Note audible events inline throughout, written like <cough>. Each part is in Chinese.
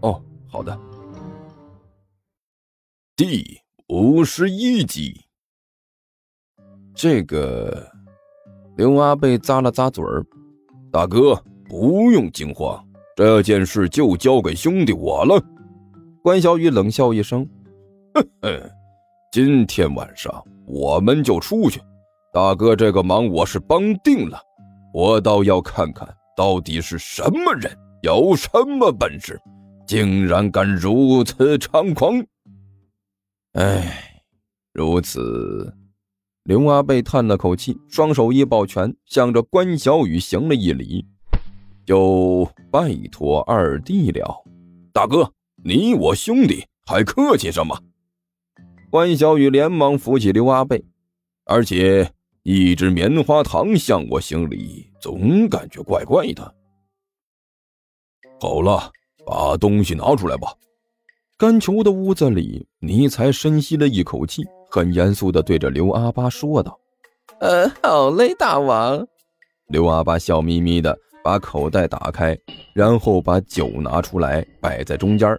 哦，好的。第五十一集，这个刘阿贝咂了咂嘴儿，大哥不用惊慌，这件事就交给兄弟我了。关小雨冷笑一声：“哼哼，今天晚上我们就出去。大哥，这个忙我是帮定了，我倒要看看到底是什么人，有什么本事。”竟然敢如此猖狂！哎，如此，刘阿贝叹了口气，双手一抱拳，向着关小雨行了一礼，就拜托二弟了。大哥，你我兄弟还客气什么？关小雨连忙扶起刘阿贝，而且一只棉花糖向我行礼，总感觉怪怪的。好了。把东西拿出来吧。干球的屋子里，尼才深吸了一口气，很严肃地对着刘阿巴说道：“呃，好嘞，大王。”刘阿巴笑眯眯地把口袋打开，然后把酒拿出来摆在中间，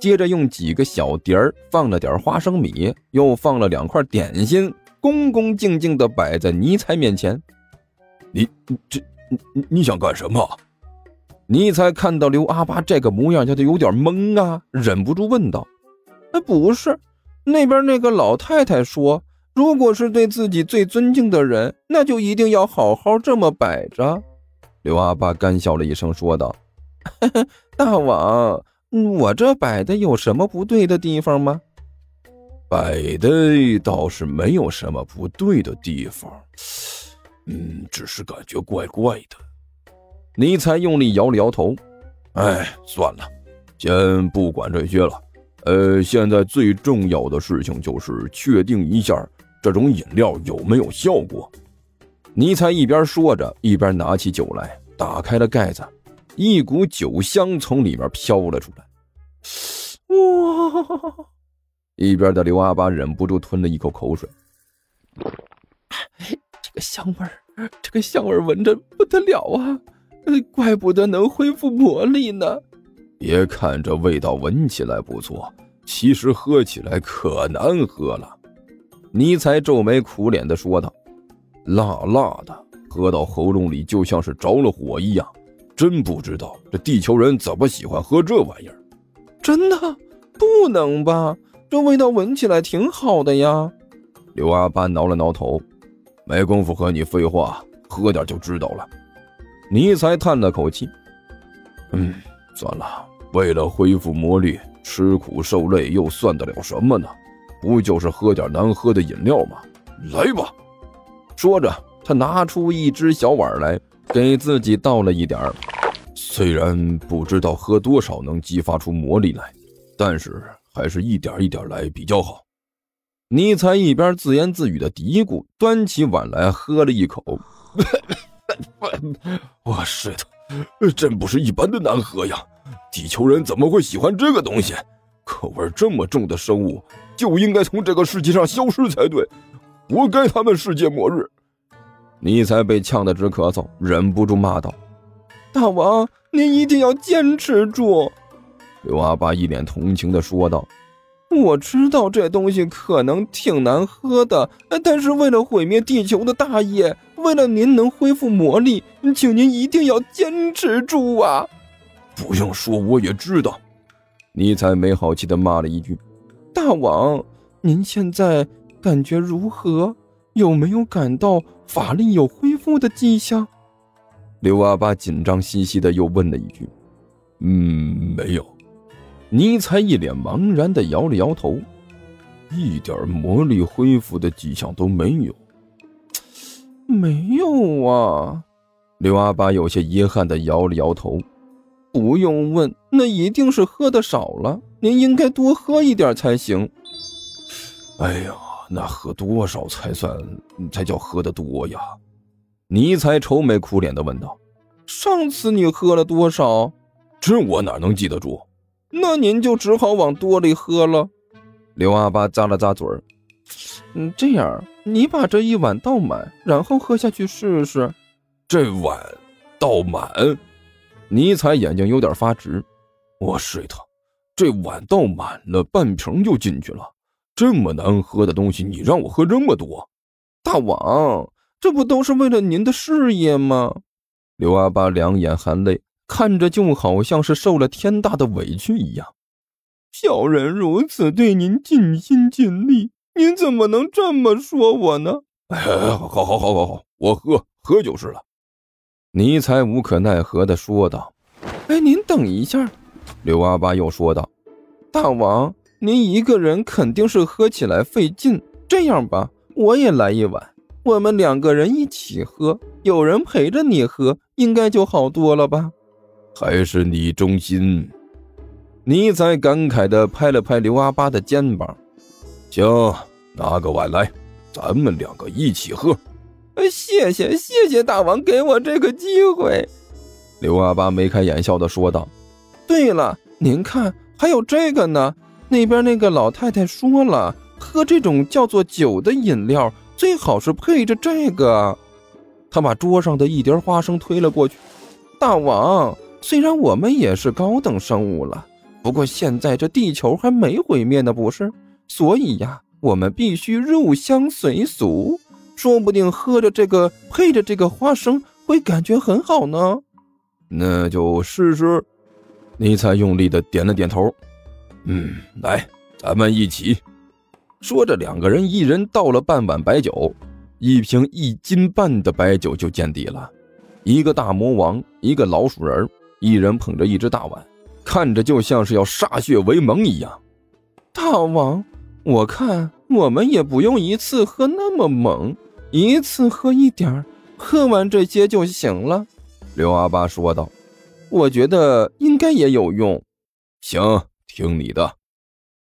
接着用几个小碟儿放了点花生米，又放了两块点心，恭恭敬敬地摆在尼才面前。你这你你想干什么？尼才看到刘阿八这个模样，他就有点懵啊，忍不住问道：“哎，不是，那边那个老太太说，如果是对自己最尊敬的人，那就一定要好好这么摆着。”刘阿八干笑了一声，说道：“ <laughs> 大王，我这摆的有什么不对的地方吗？”摆的倒是没有什么不对的地方，嗯，只是感觉怪怪的。尼才用力摇了摇头，哎，算了，先不管这些了。呃，现在最重要的事情就是确定一下这种饮料有没有效果。尼才一边说着，一边拿起酒来，打开了盖子，一股酒香从里面飘了出来。哇！一边的刘阿八忍不住吞了一口口水。这个香味儿，这个香味儿闻着不得了啊！怪不得能恢复魔力呢！别看这味道闻起来不错，其实喝起来可难喝了。尼才皱眉苦脸的说道：“辣辣的，喝到喉咙里就像是着了火一样。真不知道这地球人怎么喜欢喝这玩意儿。”真的？不能吧？这味道闻起来挺好的呀！刘阿八挠了挠头，没工夫和你废话，喝点就知道了。尼才叹了口气：“嗯，算了，为了恢复魔力，吃苦受累又算得了什么呢？不就是喝点难喝的饮料吗？来吧！”说着，他拿出一只小碗来，给自己倒了一点儿。虽然不知道喝多少能激发出魔力来，但是还是一点一点来比较好。尼才一边自言自语的嘀咕，端起碗来喝了一口。<laughs> 我是的，真不是一般的难喝呀！地球人怎么会喜欢这个东西？口味这么重的生物就应该从这个世界上消失才对，活该他们世界末日！尼才被呛得直咳嗽，忍不住骂道：“大王，您一定要坚持住！”刘阿八一脸同情的说道：“我知道这东西可能挺难喝的，但是为了毁灭地球的大业。”为了您能恢复魔力，请您一定要坚持住啊！不用说，我也知道。尼采没好气的骂了一句：“大王，您现在感觉如何？有没有感到法力有恢复的迹象？”刘阿八紧张兮兮的又问了一句：“嗯，没有。”尼采一脸茫然的摇了摇头：“一点魔力恢复的迹象都没有。”没有啊，刘阿八有些遗憾的摇了摇头。不用问，那一定是喝的少了。您应该多喝一点才行。哎呀，那喝多少才算才叫喝的多呀？尼才愁眉苦脸的问道：“上次你喝了多少？这我哪能记得住？那您就只好往多里喝了。”刘阿八咂了咂嘴：“嗯，这样，你把这一碗倒满，然后喝下去试试。这碗倒满？”尼采眼睛有点发直。我睡他，这碗倒满了，半瓶就进去了。这么难喝的东西，你让我喝这么多？大王。这不都是为了您的事业吗？刘阿八两眼含泪，看着就好像是受了天大的委屈一样。小人如此对您尽心尽力，您怎么能这么说我呢？哎，好，好，好，好，好，我喝喝就是了。尼才无可奈何的说道：“哎，您等一下。”刘阿八又说道：“大王，您一个人肯定是喝起来费劲，这样吧，我也来一碗。”我们两个人一起喝，有人陪着你喝，应该就好多了吧？还是你忠心？尼才感慨地拍了拍刘阿八的肩膀。行，拿个碗来，咱们两个一起喝。谢谢谢谢大王给我这个机会。刘阿八眉开眼笑的说道。对了，您看，还有这个呢。那边那个老太太说了，喝这种叫做酒的饮料。最好是配着这个，他把桌上的一碟花生推了过去。大王，虽然我们也是高等生物了，不过现在这地球还没毁灭呢，不是？所以呀，我们必须入乡随俗，说不定喝着这个，配着这个花生，会感觉很好呢。那就试试。尼采用力的点了点头。嗯，来，咱们一起。说着，两个人一人倒了半碗白酒，一瓶一斤半的白酒就见底了。一个大魔王，一个老鼠人，一人捧着一只大碗，看着就像是要歃血为盟一样。大王，我看我们也不用一次喝那么猛，一次喝一点喝完这些就行了。刘阿八说道：“我觉得应该也有用。”行，听你的。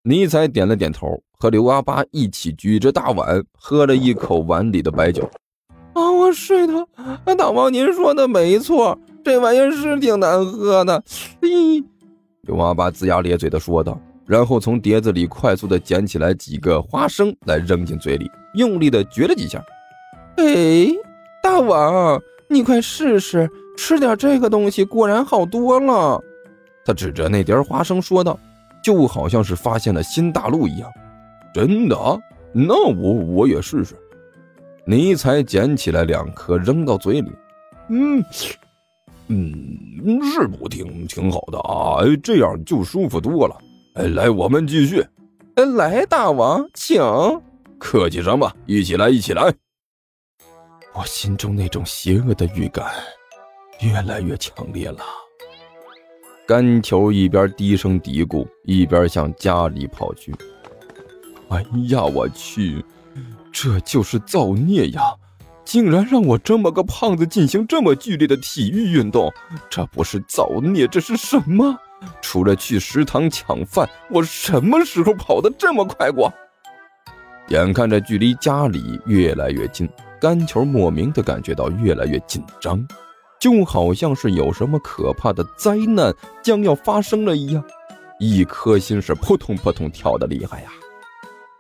尼采点了点头。和刘阿八一起举着大碗喝了一口碗里的白酒。啊，我睡的！大王，您说的没错，这玩意儿是挺难喝的。咦，刘阿八龇牙咧嘴的说道，然后从碟子里快速的捡起来几个花生来扔进嘴里，用力的嚼了几下。哎，大王，你快试试，吃点这个东西，果然好多了。他指着那碟花生说道，就好像是发现了新大陆一样。真的？那我我也试试。尼才捡起来两颗扔到嘴里，嗯嗯，是不挺挺好的啊？哎，这样就舒服多了。哎，来，我们继续。哎，来，大王，请。客气什么？一起来，一起来。我心中那种邪恶的预感越来越强烈了。甘球一边低声嘀咕，一边向家里跑去。哎呀，我去，这就是造孽呀！竟然让我这么个胖子进行这么剧烈的体育运动，这不是造孽，这是什么？除了去食堂抢饭，我什么时候跑得这么快过？眼看着距离家里越来越近，甘球莫名的感觉到越来越紧张，就好像是有什么可怕的灾难将要发生了一样，一颗心是扑通扑通跳的厉害呀！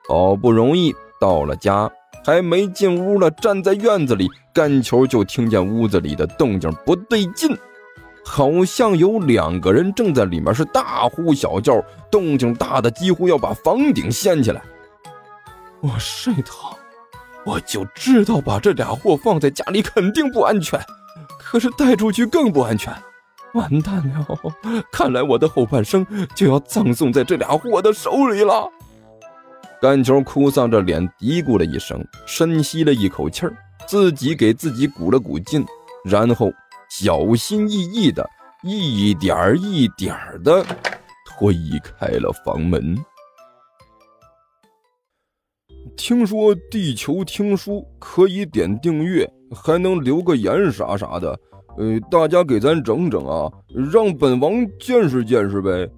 好不容易到了家，还没进屋了，站在院子里，甘球就听见屋子里的动静不对劲，好像有两个人正在里面是大呼小叫，动静大的几乎要把房顶掀起来。我睡他，我就知道把这俩货放在家里肯定不安全，可是带出去更不安全，完蛋了！看来我的后半生就要葬送在这俩货的手里了。甘球哭丧着脸嘀咕了一声，深吸了一口气儿，自己给自己鼓了鼓劲，然后小心翼翼的一点儿一点儿的推开了房门。听说地球听书可以点订阅，还能留个言啥啥的，呃，大家给咱整整啊，让本王见识见识呗。